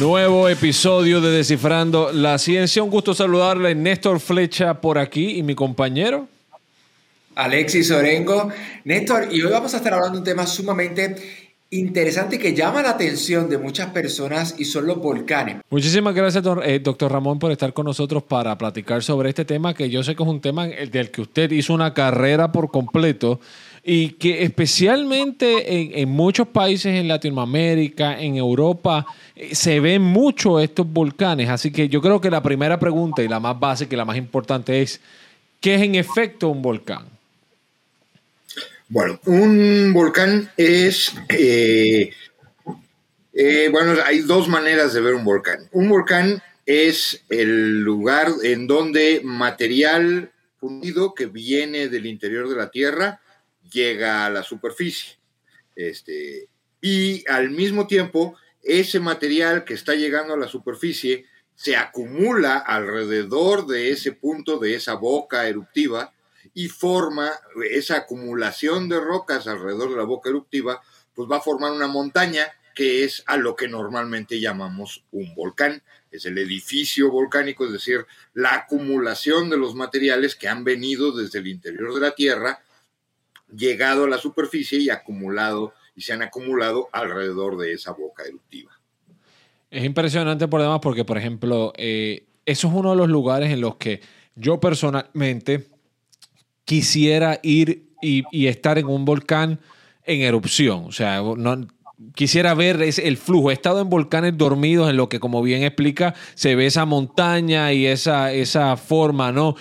Nuevo episodio de Descifrando la Ciencia. Un gusto saludarle, Néstor Flecha por aquí y mi compañero. Alexis Orengo. Néstor, y hoy vamos a estar hablando de un tema sumamente interesante que llama la atención de muchas personas y son los volcanes. Muchísimas gracias, eh, doctor Ramón, por estar con nosotros para platicar sobre este tema, que yo sé que es un tema del que usted hizo una carrera por completo y que especialmente en, muchos países en Latinoamérica, en Europa, eh, se ven mucho estos volcanes. Así que yo creo que la primera pregunta y la más básica y la más importante es, ¿qué es en efecto un volcán? Bueno, un volcán es, eh, eh, bueno, hay dos maneras de ver un volcán. Un volcán es el lugar en donde material fundido que viene del interior de la Tierra llega a la superficie. Este, y al mismo tiempo, ese material que está llegando a la superficie se acumula alrededor de ese punto, de esa boca eruptiva, y forma esa acumulación de rocas alrededor de la boca eruptiva, pues va a formar una montaña que es a lo que normalmente llamamos un volcán. Es el edificio volcánico, es decir, la acumulación de los materiales que han venido desde el interior de la Tierra, llegado a la superficie y acumulado y se han acumulado alrededor de esa boca eruptiva. Es impresionante por demás porque, por ejemplo, eh, eso es uno de los lugares en los que yo personalmente quisiera ir y, estar en un volcán en erupción. O sea, no, quisiera ver el flujo. He estado en volcanes dormidos en lo que, como bien explica, se ve esa montaña y esa, esa forma ¿no?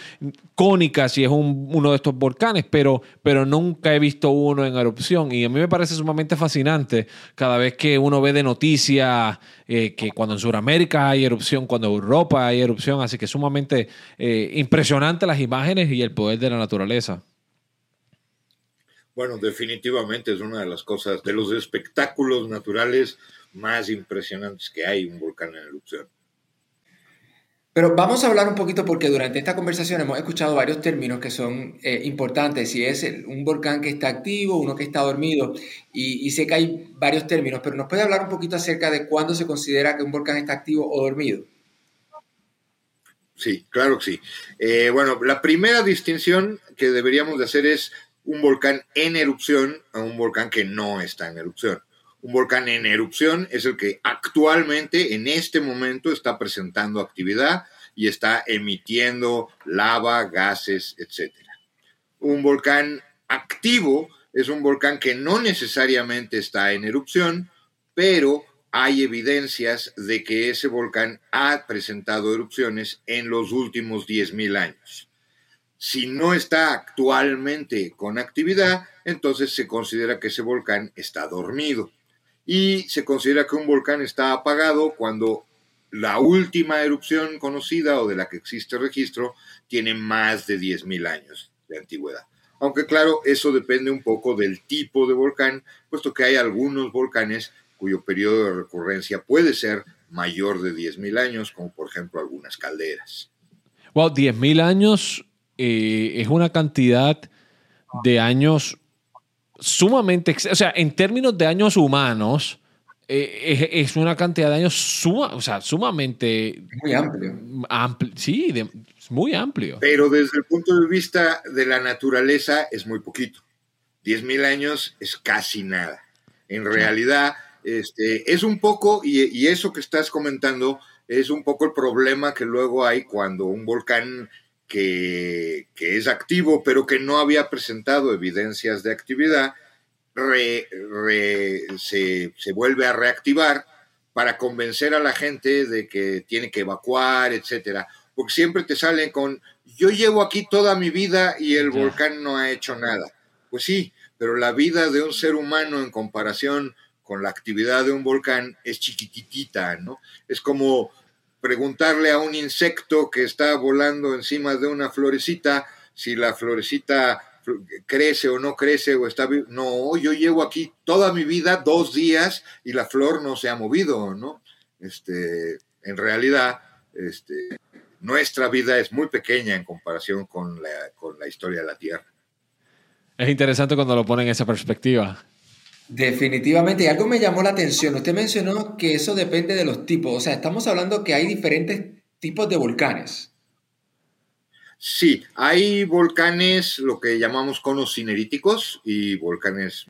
cónica si es uno de estos volcanes, pero, pero nunca he visto uno en erupción. Y a mí me parece sumamente fascinante cada vez que uno ve de noticias eh, que cuando en Sudamérica hay erupción, cuando en Europa hay erupción. Así que sumamente eh, impresionante las imágenes y el poder de la naturaleza. Bueno, definitivamente es una de las cosas, de los espectáculos naturales más impresionantes que hay, un volcán en erupción. Pero vamos a hablar un poquito porque durante esta conversación hemos escuchado varios términos que son eh, importantes, si es un volcán que está activo, uno que está dormido, y, sé que hay varios términos, pero ¿nos puede hablar un poquito acerca de cuándo se considera que un volcán está activo o dormido? Sí, claro que sí. Eh, bueno, la primera distinción que deberíamos de hacer es un volcán en erupción a un volcán que no está en erupción. Un volcán en erupción es el que actualmente, en este momento, está presentando actividad y está emitiendo lava, gases, etc. Un volcán activo es un volcán que no necesariamente está en erupción, pero hay evidencias de que ese volcán ha presentado erupciones en los últimos 10.000 años. Si no está actualmente con actividad, entonces se considera que ese volcán está dormido. Y se considera que un volcán está apagado cuando la última erupción conocida o de la que existe registro tiene más de 10.000 años de antigüedad. Aunque claro, eso depende un poco del tipo de volcán, puesto que hay algunos volcanes cuyo periodo de recurrencia puede ser mayor de 10.000 años, como por ejemplo algunas calderas. Wow, 10.000 años eh, es una cantidad de años sumamente, o sea, en términos de años humanos, eh, es, una cantidad de años suma, o sea, sumamente... Muy amplio. sí, muy amplio. Pero desde el punto de vista de la naturaleza es muy poquito. 10.000 años es casi nada. En realidad, este, es un poco, y, y, eso que estás comentando, es un poco el problema que luego hay cuando un volcán que, es activo, pero que no había presentado evidencias de actividad, se, se, vuelve a reactivar para convencer a la gente de que tiene que evacuar, etcétera. Porque siempre te salen con, yo llevo aquí toda mi vida y el volcán no ha hecho nada. Pues sí, pero la vida de un ser humano en comparación con la actividad de un volcán es chiquitita, ¿no? Es como preguntarle a un insecto que está volando encima de una florecita si la florecita crece o no crece o está no yo llevo aquí toda mi vida dos días y la flor no se ha movido no este en realidad este nuestra vida es muy pequeña en comparación con la, con la historia de la tierra. Es interesante cuando lo ponen en esa perspectiva Definitivamente, y algo me llamó la atención. Usted mencionó que eso depende de los tipos. O sea, estamos hablando que hay diferentes tipos de volcanes. Sí, hay volcanes, lo que llamamos conos cineríticos y volcanes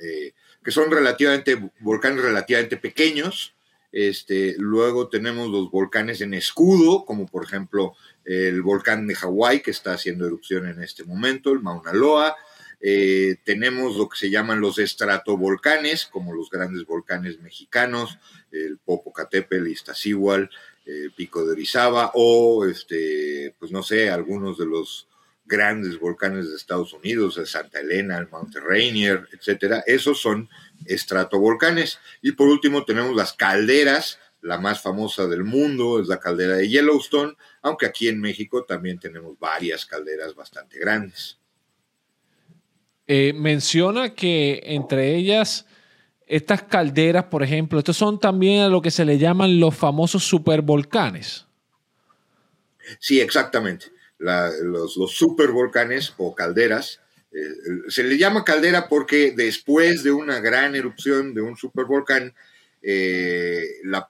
eh, que son relativamente, volcanes relativamente pequeños. Este, luego tenemos los volcanes en escudo, como por ejemplo el volcán de Hawái, que está haciendo erupción en este momento, el Mauna Loa. Eh, tenemos lo que se llaman los estratovolcanes, como los grandes volcanes mexicanos, el Popocatépetl, Iztaccíhuatl, el Pico de Orizaba, o, este, pues no sé, algunos de los grandes volcanes de Estados Unidos, el Santa Elena, el Mount Rainier, etcétera. Esos son estratovolcanes. Y por último tenemos las calderas, la más famosa del mundo es la caldera de Yellowstone, aunque aquí en México también tenemos varias calderas bastante grandes. Eh, menciona que entre ellas, estas calderas, por ejemplo, estos son también a lo que se le llaman los famosos supervolcanes. Sí, exactamente. los, supervolcanes o calderas. Eh, se le llama caldera porque después de una gran erupción de un supervolcán, eh,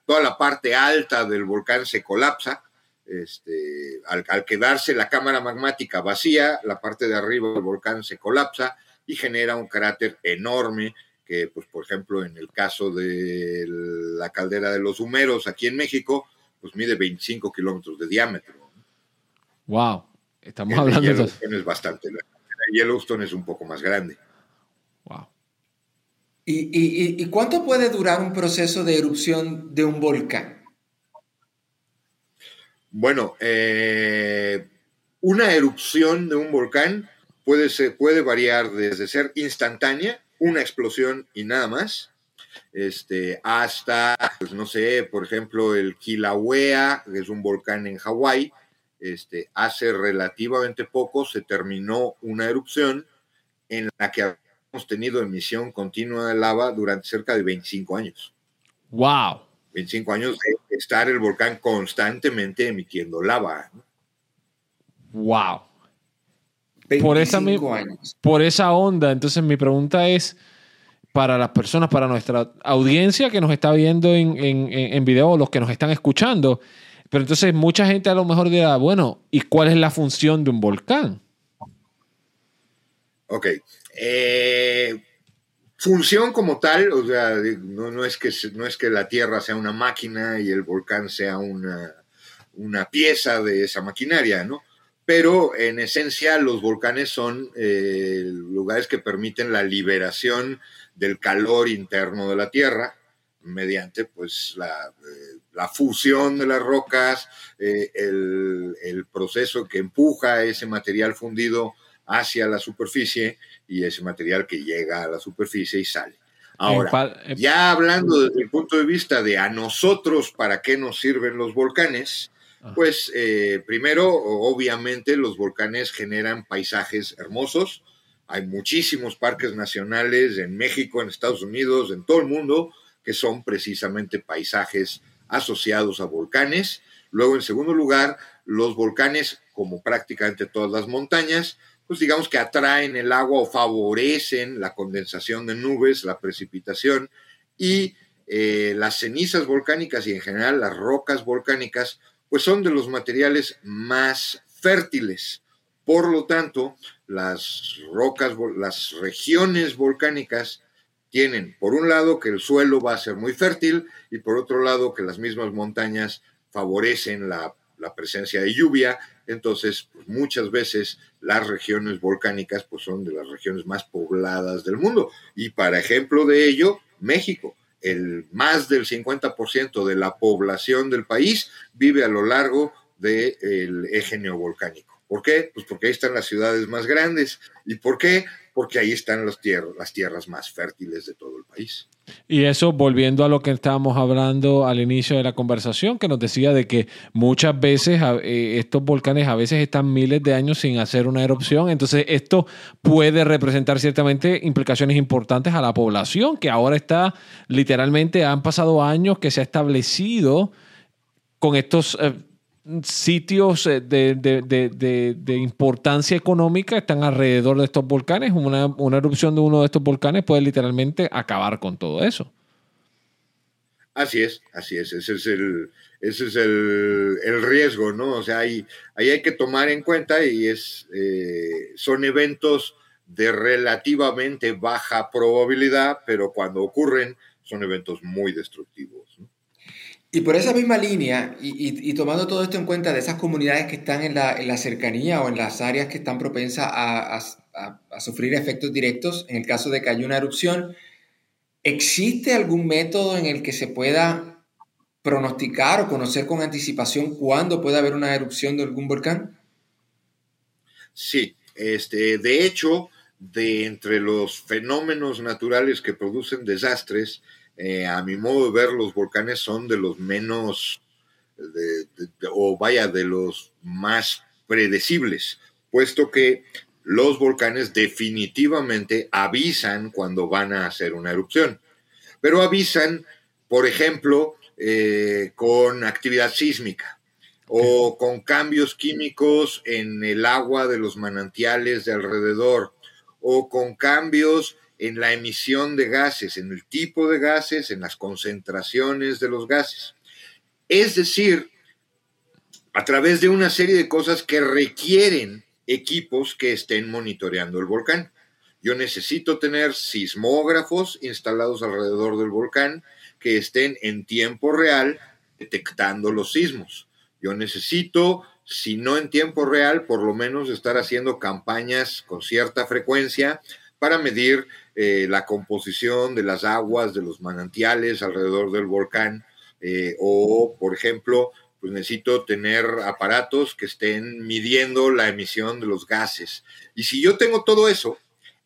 toda la parte alta del volcán se colapsa. Este, al, quedarse la cámara magmática vacía, la parte de arriba del volcán se colapsa y genera un cráter enorme que, pues, por ejemplo, en el caso de la caldera de los Humeros aquí en México, pues mide 25 kilómetros de diámetro. Wow, estamos hablando de... Yellowstone es bastante, la Yellowstone es un poco más grande. Wow. ¿Y, cuánto puede durar un proceso de erupción de un volcán? Bueno, eh, una erupción de un volcán puede, puede variar desde ser instantánea, una explosión y nada más, este, hasta, pues no sé, por ejemplo, el Kilauea, que es un volcán en Hawái, este, hace relativamente poco se terminó una erupción en la que hemos tenido emisión continua de lava durante cerca de 25 años. ¡Wow! 25 años de estar el volcán constantemente emitiendo lava. ¡Wow! Por esa, por esa onda. Entonces mi pregunta es para las personas, para nuestra audiencia que nos está viendo en, en, en video, los que nos están escuchando. Pero entonces mucha gente a lo mejor dirá, bueno, ¿y cuál es la función de un volcán? Ok. Eh, función como tal, o sea, no, no, es que, no es que la Tierra sea una máquina y el volcán sea una, una pieza de esa maquinaria, ¿no? Pero en esencia los volcanes son eh, lugares que permiten la liberación del calor interno de la Tierra mediante pues la, eh, fusión de las rocas, eh, el, proceso que empuja ese material fundido hacia la superficie y ese material que llega a la superficie y sale. Ahora, ya hablando desde el punto de vista de a nosotros para qué nos sirven los volcanes, pues eh, primero, obviamente, los volcanes generan paisajes hermosos. Hay muchísimos parques nacionales en México, en Estados Unidos, en todo el mundo, que son precisamente paisajes asociados a volcanes. Luego, en segundo lugar, los volcanes, como prácticamente todas las montañas, pues digamos que atraen el agua o favorecen la condensación de nubes, la precipitación y eh, las cenizas volcánicas y en general las rocas volcánicas pues son de los materiales más fértiles. Por lo tanto, las rocas, las regiones volcánicas tienen, por un lado, que el suelo va a ser muy fértil y por otro lado, que las mismas montañas favorecen la, presencia de lluvia. Entonces, pues, muchas veces las regiones volcánicas pues, son de las regiones más pobladas del mundo. Y para ejemplo de ello, México el más del 50% de la población del país vive a lo largo del eje neovolcánico. ¿Por qué? Pues porque ahí están las ciudades más grandes. ¿Y por qué? Porque ahí están las tierras, las tierras más fértiles de todo el país. Y eso volviendo a lo que estábamos hablando al inicio de la conversación, que nos decía de que muchas veces eh, estos volcanes a veces están miles de años sin hacer una erupción, entonces esto puede representar ciertamente implicaciones importantes a la población, que ahora está literalmente, han pasado años que se ha establecido con estos... Eh, sitios eh, de, importancia económica están alrededor de estos volcanes. Una, una, erupción de uno de estos volcanes puede literalmente acabar con todo eso. Así es, así es. Ese es el, ese es el, riesgo, ¿no? O sea, ahí, ahí, hay que tomar en cuenta y es, eh, son eventos de relativamente baja probabilidad, pero cuando ocurren son eventos muy destructivos. Y por esa misma línea, y, tomando todo esto en cuenta de esas comunidades que están en la, cercanía o en las áreas que están propensas a, sufrir efectos directos, en el caso de que haya una erupción, ¿existe algún método en el que se pueda pronosticar o conocer con anticipación cuándo puede haber una erupción de algún volcán? Sí, este, de hecho, de entre los fenómenos naturales que producen desastres, eh, a mi modo de ver, los volcanes son de los menos, o vaya, de los más predecibles, puesto que los volcanes definitivamente avisan cuando van a hacer una erupción, pero avisan, por ejemplo, eh, con actividad sísmica o con cambios químicos en el agua de los manantiales de alrededor o con cambios en la emisión de gases, en el tipo de gases, en las concentraciones de los gases. Es decir, a través de una serie de cosas que requieren equipos que estén monitoreando el volcán. Yo necesito tener sismógrafos instalados alrededor del volcán que estén en tiempo real detectando los sismos. Yo necesito, si no en tiempo real, por lo menos estar haciendo campañas con cierta frecuencia para medir eh, la composición de las aguas de los manantiales alrededor del volcán eh, o, por ejemplo, pues necesito tener aparatos que estén midiendo la emisión de los gases. Y si yo tengo todo eso,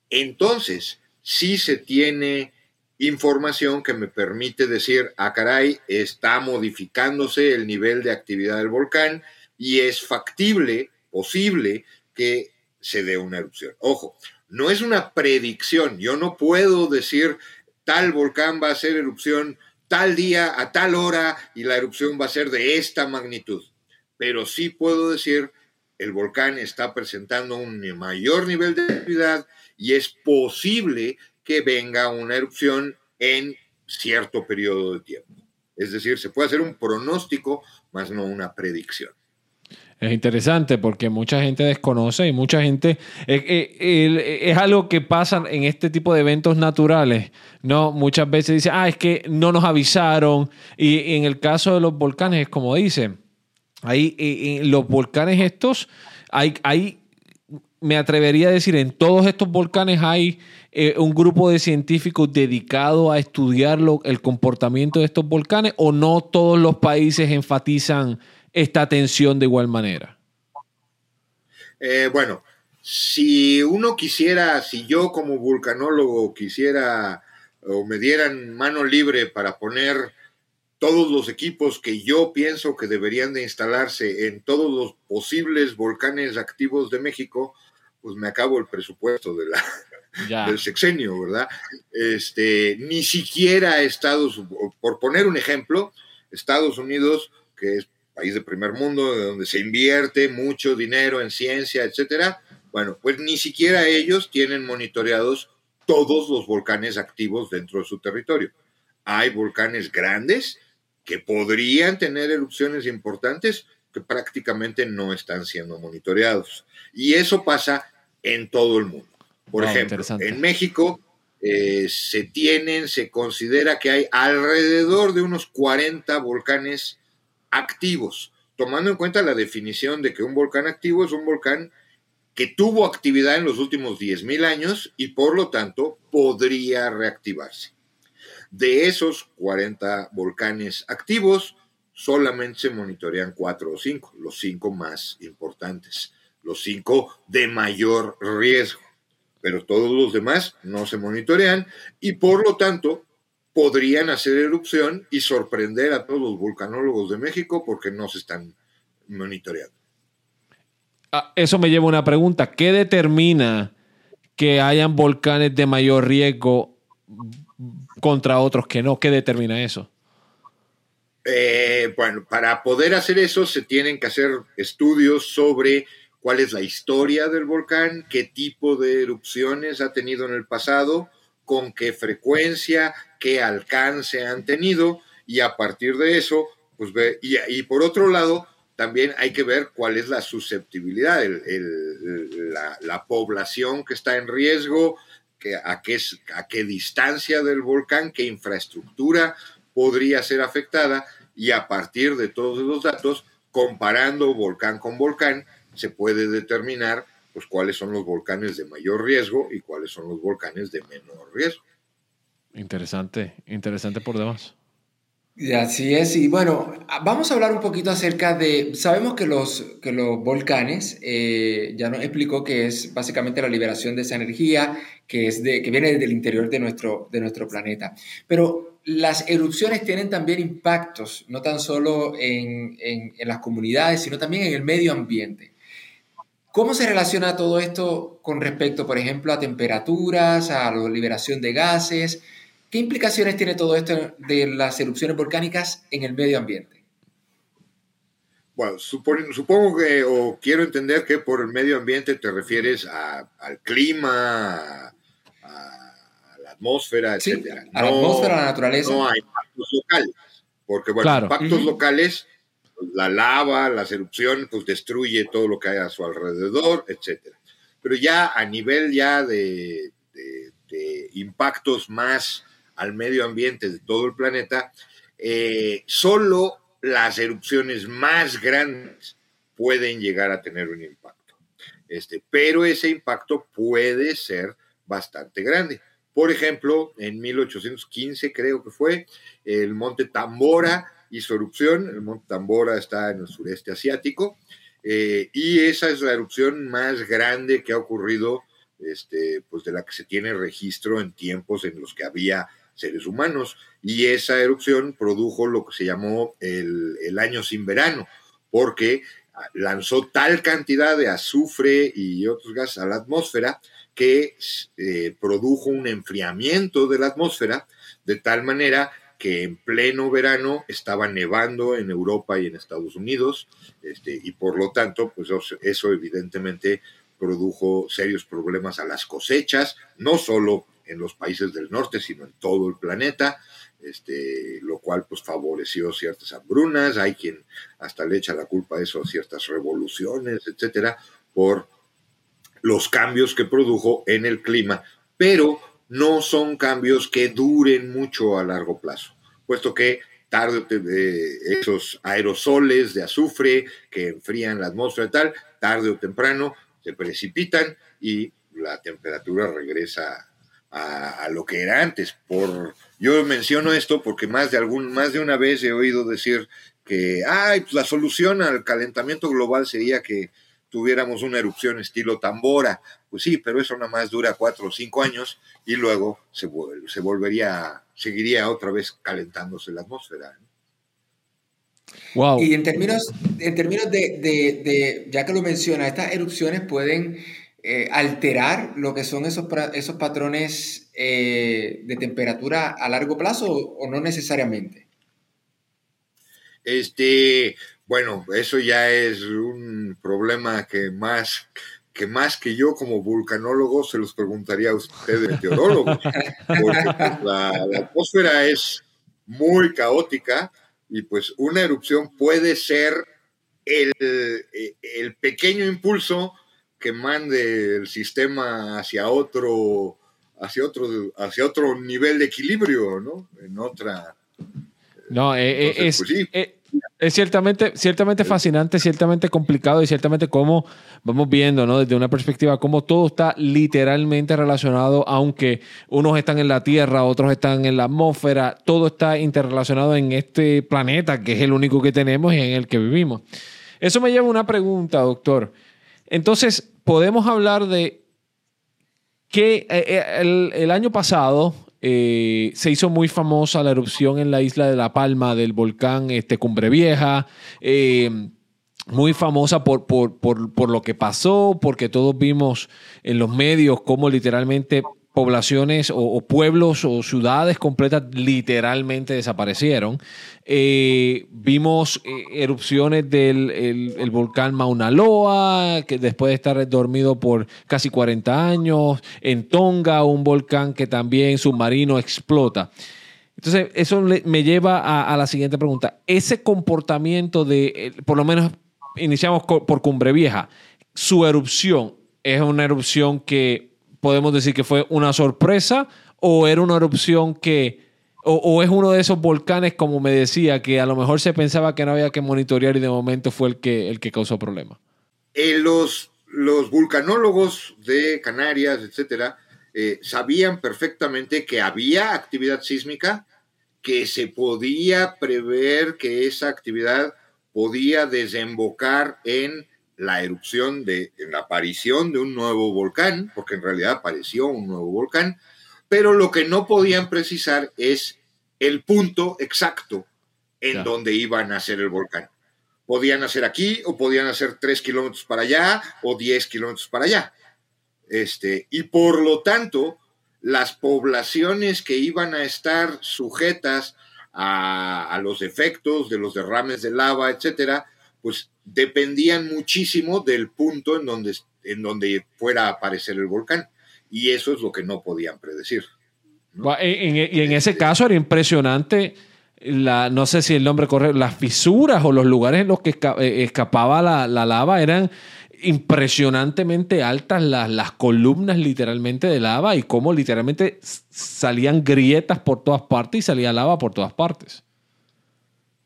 entonces sí se tiene información que me permite decir, ah, caray, está modificándose el nivel de actividad del volcán y es factible, posible, que se dé una erupción. Ojo, no es una predicción. Yo no puedo decir tal volcán va a hacer erupción tal día, a tal hora, y la erupción va a ser de esta magnitud. Pero sí puedo decir, el volcán está presentando un mayor nivel de actividad y es posible que venga una erupción en cierto periodo de tiempo. Es decir, se puede hacer un pronóstico, más no una predicción. Es interesante porque mucha gente desconoce y mucha gente eh, eh, es algo que pasa en este tipo de eventos naturales, ¿no? Muchas veces dice, ah, es que no nos avisaron. Y, en el caso de los volcanes es como dicen, ahí en los volcanes estos, hay, hay, me atrevería a decir, en todos estos volcanes hay eh, un grupo de científicos dedicado a estudiar el comportamiento de estos volcanes o no todos los países enfatizan esta atención de igual manera? Eh, bueno, si uno quisiera, si yo como vulcanólogo quisiera o me dieran mano libre para poner todos los equipos que yo pienso que deberían de instalarse en todos los posibles volcanes activos de México, pues me acabo el presupuesto de la, del sexenio, ¿verdad? Este, ni siquiera Estados, por poner un ejemplo, Estados Unidos, que es país de primer mundo, donde se invierte mucho dinero en ciencia, etcétera, bueno, pues ni siquiera ellos tienen monitoreados todos los volcanes activos dentro de su territorio. Hay volcanes grandes que podrían tener erupciones importantes que prácticamente no están siendo monitoreados. Y eso pasa en todo el mundo. Por ejemplo, en México eh, se tienen, se considera que hay alrededor de unos 40 volcanes activos, tomando en cuenta la definición de que un volcán activo es un volcán que tuvo actividad en los últimos 10.000 años y por lo tanto podría reactivarse. De esos 40 volcanes activos, solamente se monitorean 4 o 5, los 5 más importantes, los 5 de mayor riesgo, pero todos los demás no se monitorean y por lo tanto podrían hacer erupción y sorprender a todos los vulcanólogos de México porque no se están monitoreando. Ah, eso me lleva a una pregunta. ¿Qué determina que hayan volcanes de mayor riesgo contra otros que no? ¿Qué determina eso? Eh, bueno, para poder hacer eso se tienen que hacer estudios sobre cuál es la historia del volcán, qué tipo de erupciones ha tenido en el pasado, con qué frecuencia, qué alcance han tenido y a partir de eso, pues ve, y, por otro lado, también hay que ver cuál es la susceptibilidad, la, población que está en riesgo, que, a, qué, a qué distancia del volcán, qué infraestructura podría ser afectada y a partir de todos los datos, comparando volcán con volcán, se puede determinar pues cuáles son los volcanes de mayor riesgo y cuáles son los volcanes de menor riesgo. Interesante, interesante por demás. Así es, y bueno, vamos a hablar un poquito acerca de, sabemos que los, que los volcanes, eh, ya nos explicó que es básicamente la liberación de esa energía que, es de, que viene del interior de nuestro, de nuestro planeta, pero las erupciones tienen también impactos, no tan solo en, en, en las comunidades, sino también en el medio ambiente. ¿Cómo se relaciona todo esto con respecto, por ejemplo, a temperaturas, a la liberación de gases? ¿Qué implicaciones tiene todo esto de las erupciones volcánicas en el medio ambiente? Bueno, supongo que, o quiero entender que por el medio ambiente te refieres al clima, a, la atmósfera, sí, A la atmósfera, a la naturaleza. No a impactos locales. Porque, bueno, impactos locales, la lava, las erupciones, pues destruye todo lo que hay a su alrededor, etcétera. Pero ya a nivel ya de impactos más al medio ambiente de todo el planeta, eh, solo las erupciones más grandes pueden llegar a tener un impacto. Este, pero ese impacto puede ser bastante grande. Por ejemplo, en 1815 creo que fue, el monte Tambora hizo erupción, el monte Tambora está en el sureste asiático, eh, y esa es la erupción más grande que ha ocurrido, este, pues de la que se tiene registro en tiempos en los que había seres humanos. Y esa erupción produjo lo que se llamó el, año sin verano, porque lanzó tal cantidad de azufre y otros gases a la atmósfera que eh, produjo un enfriamiento de la atmósfera de tal manera que en pleno verano estaba nevando en Europa y en Estados Unidos, este, y por lo tanto, pues eso evidentemente produjo serios problemas a las cosechas, no solo en los países del norte, sino en todo el planeta, este, lo cual pues favoreció ciertas hambrunas, hay quien hasta le echa la culpa a eso a ciertas revoluciones, etcétera, por los cambios que produjo en el clima, pero no son cambios que duren mucho a largo plazo, puesto que tarde eh, esos aerosoles de azufre que enfrían la atmósfera y tal, tarde o temprano se precipitan y la temperatura regresa a, lo que era antes. Por, yo menciono esto porque más de, algún, más de una vez he oído decir que Ay, pues la solución al calentamiento global sería que tuviéramos una erupción estilo tambora. Pues sí, pero eso nada más dura cuatro o cinco años y luego se, se volvería, seguiría otra vez calentándose la atmósfera. Wow. Y en términos, en términos de, de, de, ya que lo menciona, estas erupciones pueden eh, alterar lo que son esos, esos patrones eh, de temperatura a largo plazo o, no necesariamente? Este, bueno, eso ya es un problema que más que más que yo como vulcanólogo se los preguntaría a ustedes meteorólogos, porque pues, la, atmósfera es muy caótica y pues una erupción puede ser el, el pequeño impulso que mande el sistema hacia otro, hacia otro, hacia otro nivel de equilibrio, ¿no? En otra. No, eh, eh, es, pues eh, es, ciertamente, ciertamente fascinante, ciertamente complicado y ciertamente como vamos viendo, ¿no? Desde una perspectiva, cómo todo está literalmente relacionado, aunque unos están en la Tierra, otros están en la atmósfera, todo está interrelacionado en este planeta, que es el único que tenemos y en el que vivimos. Eso me lleva a una pregunta, doctor. Entonces, podemos hablar de que eh, eh, el, año pasado eh, se hizo muy famosa la erupción en la isla de La Palma del volcán este, Cumbre Vieja. muy famosa por, por, por, lo que pasó, porque todos vimos en los medios cómo literalmente poblaciones o, pueblos o ciudades completas literalmente desaparecieron. Eh, vimos eh, erupciones del el, volcán Mauna Loa, que después de estar dormido por casi 40 años, en Tonga, un volcán que también submarino explota. Entonces, eso me lleva a, la siguiente pregunta. Ese comportamiento de, por lo menos iniciamos por Cumbre Vieja, su erupción es una erupción que podemos decir que fue una sorpresa o era una erupción que, o, es uno de esos volcanes, como me decía, que a lo mejor se pensaba que no había que monitorear y de momento fue el que, el que causó problemas? Eh, los, los vulcanólogos de Canarias, etcétera, eh, sabían perfectamente que había actividad sísmica, que se podía prever que esa actividad podía desembocar en la erupción de la aparición de un nuevo volcán, porque en realidad apareció un nuevo volcán, pero lo que no podían precisar es el punto exacto en donde iba a nacer el volcán. Podían nacer aquí o podían nacer tres kilómetros para allá o diez kilómetros para allá. Este, y por lo tanto, las poblaciones que iban a estar sujetas a, a los efectos de los derrames de lava, etcétera, pues dependían muchísimo del punto en donde, en donde fuera a aparecer el volcán. Y eso es lo que no podían predecir. y en ese caso era impresionante, la, no sé si el nombre correcto, las fisuras o los lugares en los que eh, escapaba la, lava eran impresionantemente altas las, las, columnas literalmente de lava y cómo literalmente salían grietas por todas partes y salía lava por todas partes.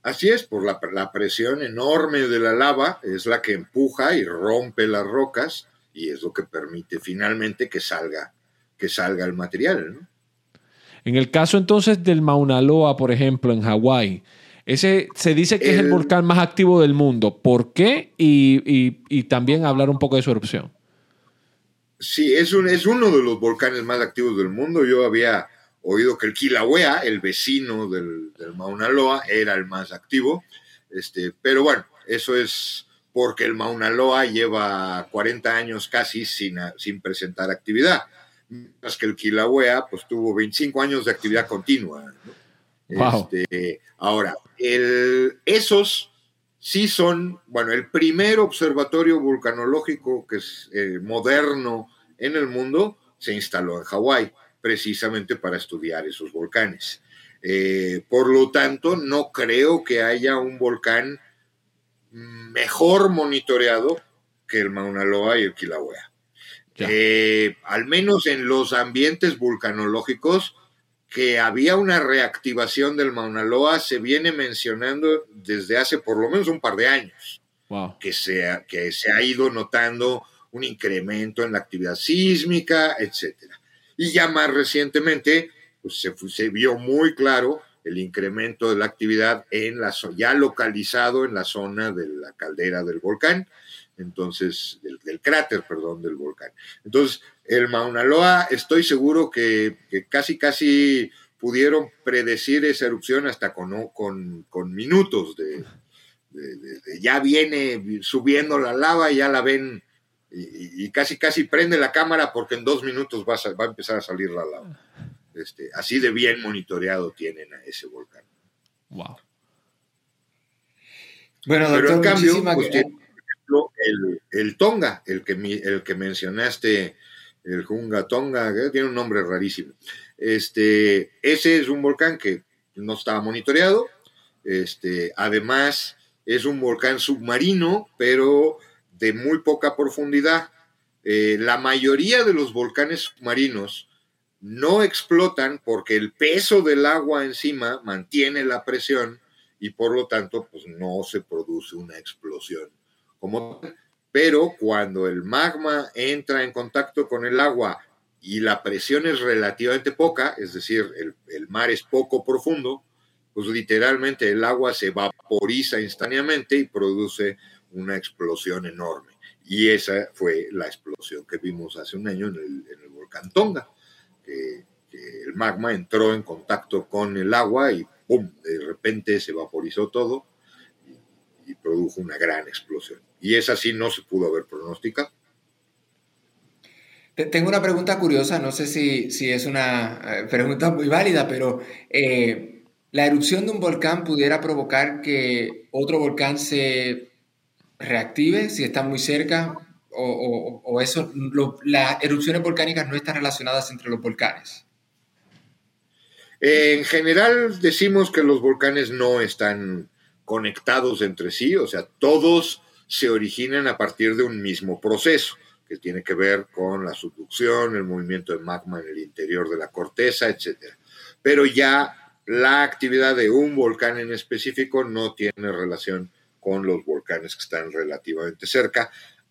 Así es, por la, presión enorme de la lava es la que empuja y rompe las rocas y es lo que permite finalmente que salga, que salga el material. En el caso entonces del Mauna Loa, por ejemplo, en Hawái, ese se dice que es el volcán más activo del mundo. ¿Por qué? Y, también hablar un poco de su erupción. Sí, es, un, es uno de los volcanes más activos del mundo. Yo había oído que el Kilauea, el vecino del, Mauna Loa, era el más activo. Este, pero bueno, eso es porque el Mauna Loa lleva 40 años casi sin, sin presentar actividad. Mientras que el Kilauea pues tuvo 25 años de actividad continua. Este, ahora, el, esos sí son, bueno, el primer observatorio vulcanológico que es eh, moderno en el mundo se instaló en Hawái precisamente para estudiar esos volcanes. Eh, por lo tanto, no creo que haya un volcán mejor monitoreado que el Mauna Loa y el Kilauea. Eh, al menos en los ambientes vulcanológicos, que había una reactivación del Mauna Loa se viene mencionando desde hace por lo menos un par de años. Que, se que se ha ido notando un incremento en la actividad sísmica, etcétera. Y ya más recientemente, pues se, vio muy claro el incremento de la actividad en la ya localizado en la zona de la caldera del volcán, entonces, del, cráter, perdón, del volcán. Entonces, el Mauna Loa, estoy seguro que, casi, casi pudieron predecir esa erupción hasta con, con, minutos de, ya viene subiendo la lava, ya la ven y, casi casi prende la cámara porque en dos minutos va a empezar a salir la lava. Este, así de bien monitoreado tienen a ese volcán. Wow. Bueno, Pero en cambio, pues, el, el, Tonga, el que, el que mencionaste, el Junga Tonga, que tiene un nombre rarísimo. Este, ese es un volcán que no estaba monitoreado. Este, además, es un volcán submarino, pero de muy poca profundidad. Eh, la mayoría de los volcanes submarinos no explotan porque el peso del agua encima mantiene la presión y por lo tanto pues no se produce una explosión pero cuando el magma entra en contacto con el agua y la presión es relativamente poca, es decir, el mar es poco profundo, pues literalmente el agua se vaporiza instantáneamente y produce una explosión enorme. Y esa fue la explosión que vimos hace un año en el, volcán Tonga, que, el magma entró en contacto con el agua y ¡pum! de repente se vaporizó todo y, produjo una gran explosión. Y esa sí no se pudo haber pronosticado. Tengo una pregunta curiosa, no sé si, si es una eh, pregunta muy válida, pero eh, ¿la erupción de un volcán pudiera provocar que otro volcán se reactive si está muy cerca? ¿O, eso, las erupciones volcánicas no están relacionadas entre los volcanes? En general decimos que los volcanes no están conectados entre sí, o sea, todos se originan a partir de un mismo proceso que tiene que ver con la subducción, el movimiento de magma en el interior de la corteza, etc. Pero ya la actividad de un volcán en específico no tiene relación con los volcanes que están relativamente cerca,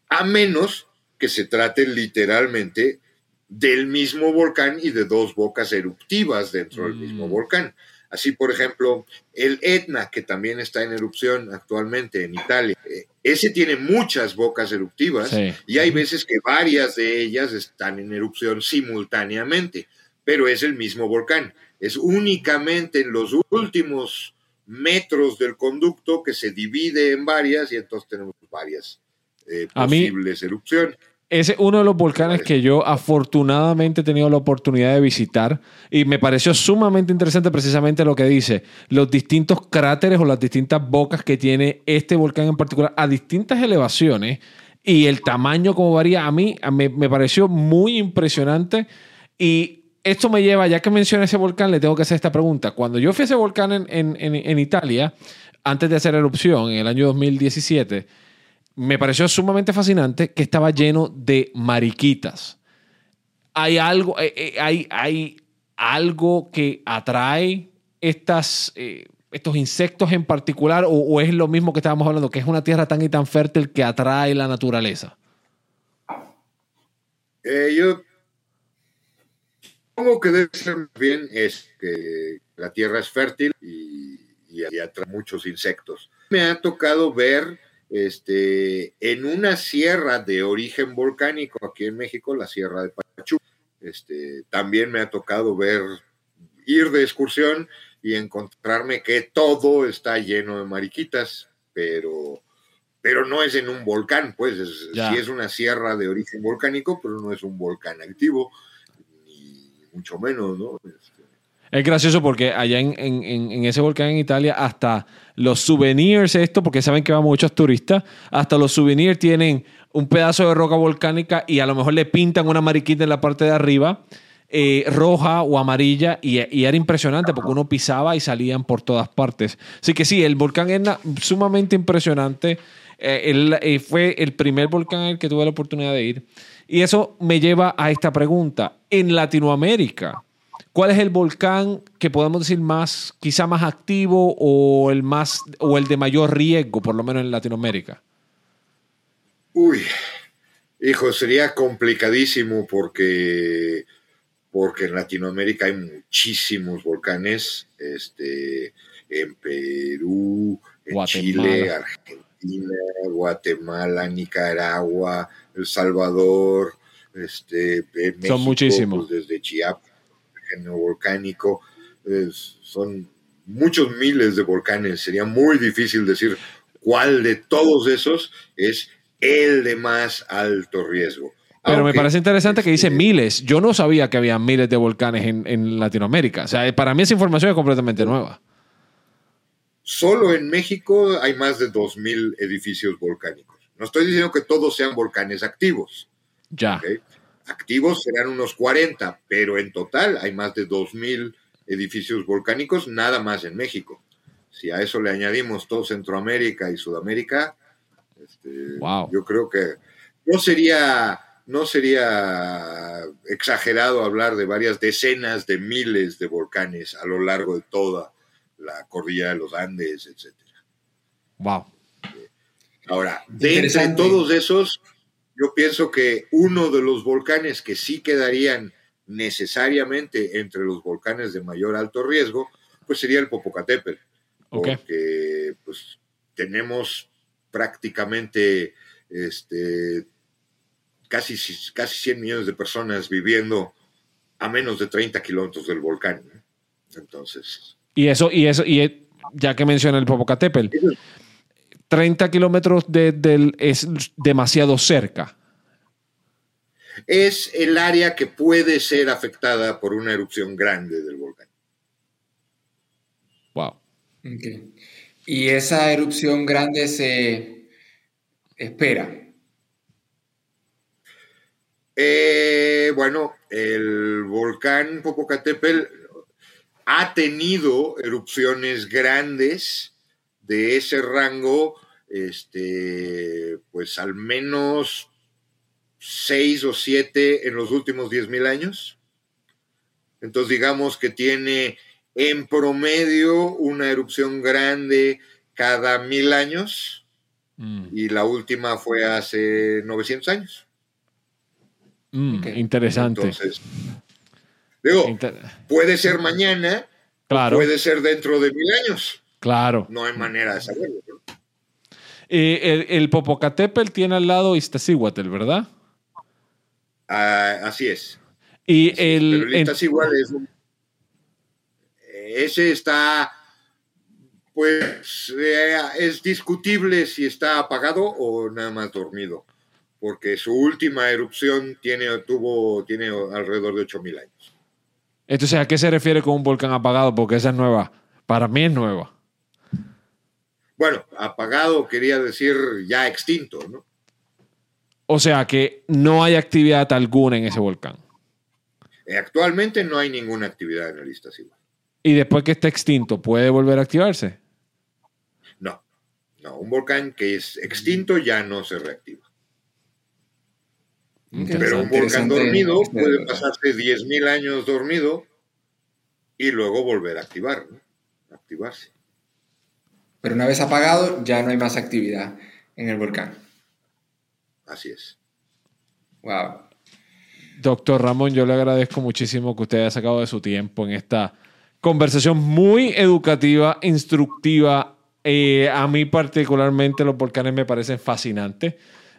a menos que se trate literalmente del mismo volcán y de dos bocas eruptivas dentro del mismo mm. volcán. Así, por ejemplo, el Etna, que también está en erupción actualmente en Italia, eh, ese tiene muchas bocas eruptivas y hay veces que varias de ellas están en erupción simultáneamente, pero es el mismo volcán. Es únicamente en los últimos metros del conducto que se divide en varias y entonces tenemos varias eh, posibles erupciones. Ese es uno de los volcanes que yo afortunadamente he tenido la oportunidad de visitar y me pareció sumamente interesante precisamente lo que dice, los distintos cráteres o las distintas bocas que tiene este volcán en particular a distintas elevaciones y el tamaño como varía a mí me, pareció muy impresionante y esto me lleva, ya que menciona ese volcán, le tengo que hacer esta pregunta. Cuando yo fui a ese volcán en, en Italia, antes de hacer erupción en el año 2017, me pareció sumamente fascinante que estaba lleno de mariquitas. Hay algo, eh, eh, hay, hay algo que atrae estas, eh, estos insectos en particular o, es lo mismo que estábamos hablando, que es una tierra tan y tan fértil que atrae la naturaleza? yo supongo que debe ser bien es que la tierra es fértil y, y atrae muchos insectos. Me ha tocado ver este, en una sierra de origen volcánico aquí en México, la Sierra de Pachuca. Este, también me ha tocado ver, ir de excursión y encontrarme que todo está lleno de mariquitas, pero, pero no es en un volcán, pues sí es una sierra de origen volcánico, pero no es un volcán activo, ni mucho menos, ¿no? Es gracioso porque allá en, ese volcán en Italia, hasta los souvenirs, esto, porque saben que van muchos turistas, hasta los souvenirs tienen un pedazo de roca volcánica y a lo mejor le pintan una mariquita en la parte de arriba, eh, roja o amarilla, y, era impresionante porque uno pisaba y salían por todas partes. Así que sí, el volcán es sumamente impresionante. Eh, eh, fue el primer volcán el que tuve la oportunidad de ir. Y eso me lleva a esta pregunta. En Latinoamérica, ¿Cuál es el volcán que podemos decir más, quizá más activo o el más o el de mayor riesgo, por lo menos en Latinoamérica? Uy, hijo, sería complicadísimo porque porque en Latinoamérica hay muchísimos volcanes, este, en Perú, en Chile, Argentina, Guatemala, Nicaragua, El Salvador, este, México, Son muchísimos. Pues, desde Chiapas volcánico, son muchos miles de volcanes, sería muy difícil decir cuál de todos esos es el de más alto riesgo. Pero me parece interesante que dice miles. Yo no sabía que había miles de volcanes en, Latinoamérica. O sea, para mí esa información es completamente nueva. Solo en México hay más de 2.000 edificios volcánicos. No estoy diciendo que todos sean volcanes activos. Ya. Activos serán unos 40, pero en total hay más de 2.000 edificios volcánicos nada más en México. Si a eso le añadimos todo Centroamérica y Sudamérica, este, yo creo que no sería, no sería exagerado hablar de varias decenas de miles de volcanes a lo largo de toda la cordillera de los Andes, etc. Wow. Ahora, de entre todos esos, yo pienso que uno de los volcanes que sí quedarían necesariamente entre los volcanes de mayor alto riesgo, pues sería el Popocatépetl, porque pues tenemos prácticamente este, casi, casi 100 millones de personas viviendo a menos de 30 kilómetros del volcán. Entonces. Y eso, y eso, y ya que menciona el Popocatépetl, 30 kilómetros de, es demasiado cerca. es el área que puede ser afectada por una erupción grande del volcán. Wow. Y esa erupción grande se espera. Eh, bueno, el volcán Popocatépetl ha tenido erupciones grandes de ese rango, este, pues al menos seis o siete en los últimos diez mil años. Entonces digamos que tiene en promedio una erupción grande cada mil años mm. y la última fue hace 900 años. Mm, interesante. Entonces, digo, puede ser mañana, claro. puede ser dentro de mil años. Claro. No hay manera de saberlo. Eh, el, el, Popocatépetl tiene al lado Iztaccíhuatl, ¿verdad? Ah, así es. Y el, Pero el es un ese está, pues, eh, es discutible si está apagado o nada más dormido, porque su última erupción tiene, tuvo, tiene alrededor de 8.000 años. Entonces, ¿a qué se refiere con un volcán apagado? Porque esa es nueva. Para mí es nueva. Bueno, apagado quería decir ya extinto, ¿no? O sea que no hay actividad alguna en ese volcán. Eh, actualmente no hay ninguna actividad en el Iztaccíhuatl. Y después que esté extinto, ¿puede volver a activarse? No, no, un volcán que es extinto ya no se reactiva. Pero un volcán dormido puede pasarse 10.000 años dormido y luego volver a activar, activarse. Pero una vez apagado, ya no hay más actividad en el volcán. Así es. Wow. Doctor Ramón, yo le agradezco muchísimo que usted haya sacado de su tiempo en esta Conversación muy educativa, instructiva. Eh, a mí particularmente los volcanes me parecen fascinantes.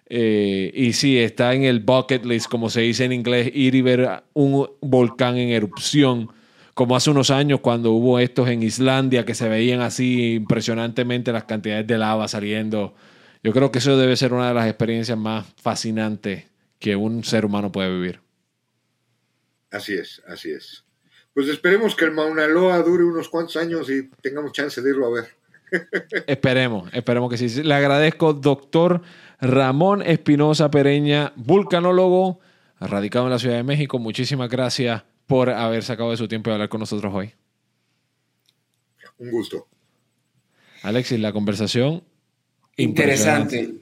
Eh, y sí, está en el bucket list, como se dice en inglés, ir y ver un volcán en erupción, como hace unos años cuando hubo estos en Islandia que se veían así impresionantemente las cantidades de lava saliendo. Yo creo que eso debe ser una de las experiencias más fascinantes que un ser humano puede vivir. Así es, así es. Pues esperemos que el Mauna Loa dure unos cuantos años y tengamos chance de irlo a ver. esperemos, esperemos que sí. Le agradezco, doctor Ramón Espinosa Pereña, vulcanólogo, radicado en la Ciudad de México. Muchísimas gracias por haber sacado de su tiempo y hablar con nosotros hoy. Un gusto. Alexis, la conversación. Interesante.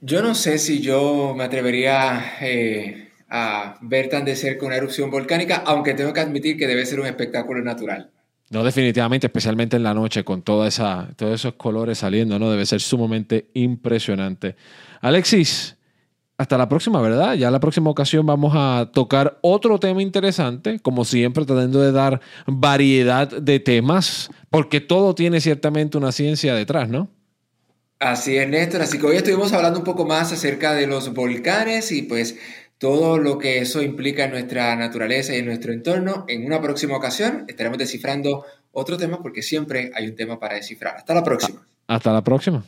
Yo no sé si yo me atrevería eh, a ver tan de cerca una erupción volcánica, aunque tengo que admitir que debe ser un espectáculo natural. No, definitivamente, especialmente en la noche, con toda esa, todos esos colores saliendo, ¿no? Debe ser sumamente impresionante. Alexis, hasta la próxima, ¿verdad? Ya la próxima ocasión vamos a tocar otro tema interesante, como siempre, tratando de dar variedad de temas, porque todo tiene ciertamente una ciencia detrás, ¿no? Así es, Néstor. Así que hoy estuvimos hablando un poco más acerca de los volcanes y pues todo lo que eso implica en nuestra naturaleza y en nuestro entorno. En una próxima ocasión estaremos descifrando otro tema porque siempre hay un tema para descifrar. Hasta la próxima. Hasta la próxima.